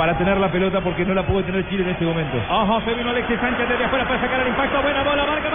Para tener la pelota porque no la puede tener Chile en este momento. Ojo, se vino Alexis Sánchez desde afuera para sacar el impacto. Buena bola, marca,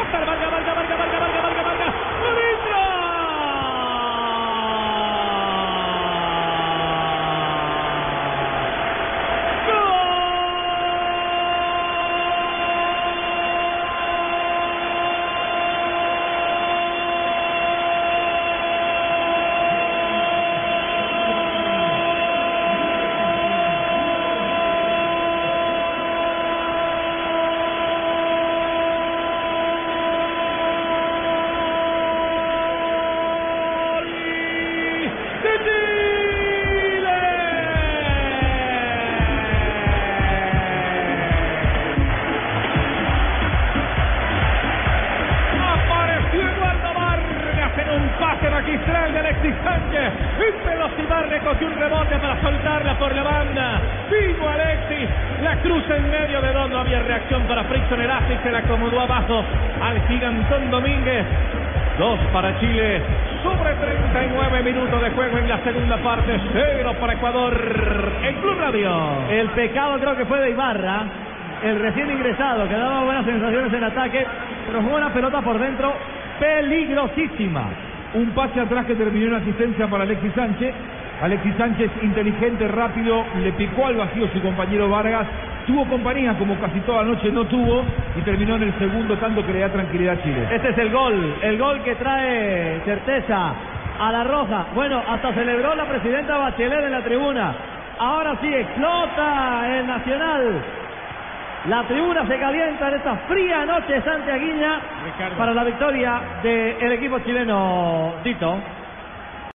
pase magistral de Alexis Sánchez. En velocidad recogió un rebote para soltarla por la banda. Vino Alexis, la cruza en medio de dos. No había reacción para Frickson y se la acomodó abajo al gigantón Domínguez. Dos para Chile. Sobre 39 minutos de juego en la segunda parte. Cero para Ecuador. En Club Radio. El pecado creo que fue de Ibarra, el recién ingresado, que daba buenas sensaciones en ataque, pero jugó una pelota por dentro peligrosísima. Un pase atrás que terminó en asistencia para Alexis Sánchez. Alexis Sánchez, inteligente, rápido, le picó al vacío su compañero Vargas. Tuvo compañía, como casi toda la noche no tuvo, y terminó en el segundo tanto que le da tranquilidad a Chile. Este es el gol, el gol que trae certeza a la roja. Bueno, hasta celebró la presidenta Bachelet en la tribuna. Ahora sí explota el Nacional. La tribuna se calienta en esta fría noche santiaguiña Ricardo. para la victoria del equipo chileno, Tito.